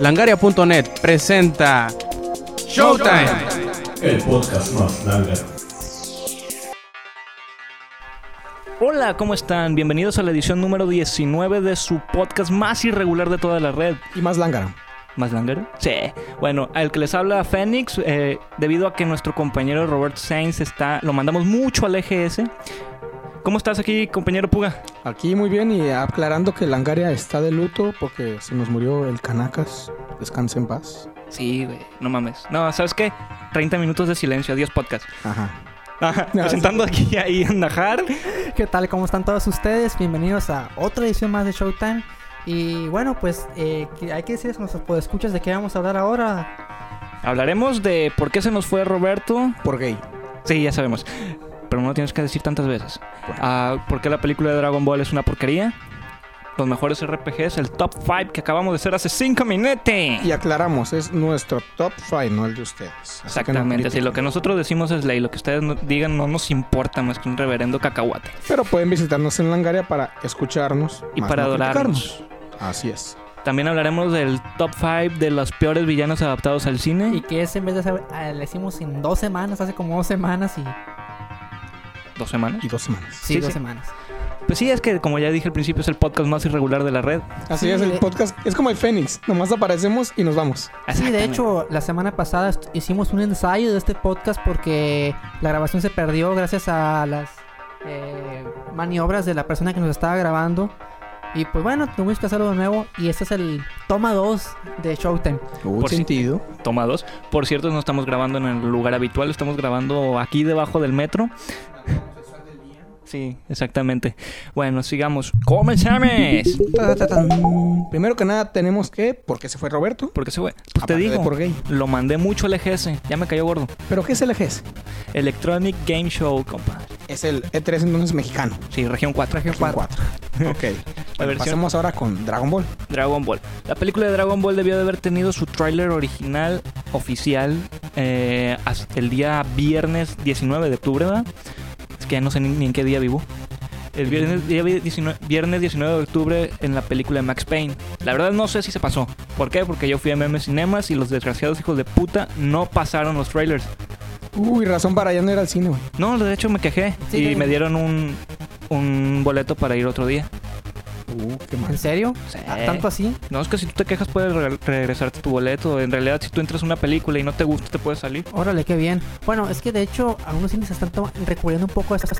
Langaria.net presenta Showtime. El podcast más lángaro. Hola, ¿cómo están? Bienvenidos a la edición número 19 de su podcast más irregular de toda la red. Y más lángaro. ¿Más lángaro? Sí. Bueno, al que les habla Fénix, eh, debido a que nuestro compañero Robert Sainz está, lo mandamos mucho al EGS. ¿Cómo estás aquí, compañero Puga? Aquí muy bien y aclarando que Langaria está de luto porque se nos murió el Canacas. Descanse en paz. Sí, güey, no mames. No, ¿sabes qué? 30 minutos de silencio, adiós podcast. Ajá. Ajá, presentando aquí a Ian Najar. ¿Qué tal? ¿Cómo están todos ustedes? Bienvenidos a otra edición más de Showtime. Y bueno, pues eh, que hay que decirles a nuestros podescuchas de qué vamos a hablar ahora. Hablaremos de por qué se nos fue Roberto. Por gay. Sí, ya sabemos. Pero no lo tienes que decir tantas veces. Ah, ¿Por qué la película de Dragon Ball es una porquería? Los mejores RPGs, el top 5 que acabamos de hacer hace 5 minutos. Y aclaramos, es nuestro top 5, no el de ustedes. Así que no Exactamente, sí, lo que nosotros decimos es ley, lo que ustedes no- digan no nos importa más que un reverendo cacahuate. Pero pueden visitarnos en Langaria para escucharnos Y más para no adorarnos. criticarnos. Así es. También hablaremos del top 5 de los peores villanos adaptados al cine. Y que ese en vez de hacer, eh, le hicimos en dos semanas, hace como dos semanas y... ¿Dos semanas? Y dos semanas. Sí, Sí, dos sí. semanas. Pues sí, es que como ya dije al principio es el podcast más irregular de la red. Así Sí, es, el de- podcast es como el Fénix. Nomás aparecemos y nos vamos. Sí, de hecho, la semana pasada hicimos un ensayo de este podcast porque la grabación se perdió gracias a las eh, maniobras de la persona que nos estaba grabando. Y pues bueno, tuvimos que hacerlo de nuevo. Y este es el toma 2 de Showtime. Hubo Por si- sentido. Toma dos. Por cierto, no estamos grabando en el lugar habitual, estamos grabando aquí debajo del metro. Sí, exactamente. Bueno, sigamos. ¡Comenzamos! Ta, ta, ta. Primero que nada, tenemos que. ¿Por qué se fue Roberto? Porque se fue. Pues te digo, por gay. lo mandé mucho al EGS. Ya me cayó gordo. ¿Pero qué es el EGS? Electronic Game Show, compadre. Es el E3 entonces mexicano. Sí, región 4. Región 4. Ok. La Bueno, pasemos ahora con Dragon Ball. Dragon Ball. La película de Dragon Ball debió de haber tenido su tráiler original oficial eh, el día viernes 19 de octubre, ¿verdad? Que ya no sé ni, ni en qué día vivo. El viernes, día 19, viernes 19 de octubre en la película de Max Payne. La verdad no sé si se pasó. ¿Por qué? Porque yo fui a MM Cinemas y los desgraciados hijos de puta no pasaron los trailers. Uy, razón para ya no ir al cine, güey. No, de hecho me quejé Sí, y me dieron un, un boleto para ir otro día. Uh, qué mal. ¿En serio? Sí. ¿A- ¿Tanto así? No, es que si tú te quejas puedes re- regresarte tu boleto. En realidad, si tú entras a una película y no te gusta, te puedes salir. Órale, qué bien. Bueno, es que de hecho algunos cines están recurriendo un poco a estas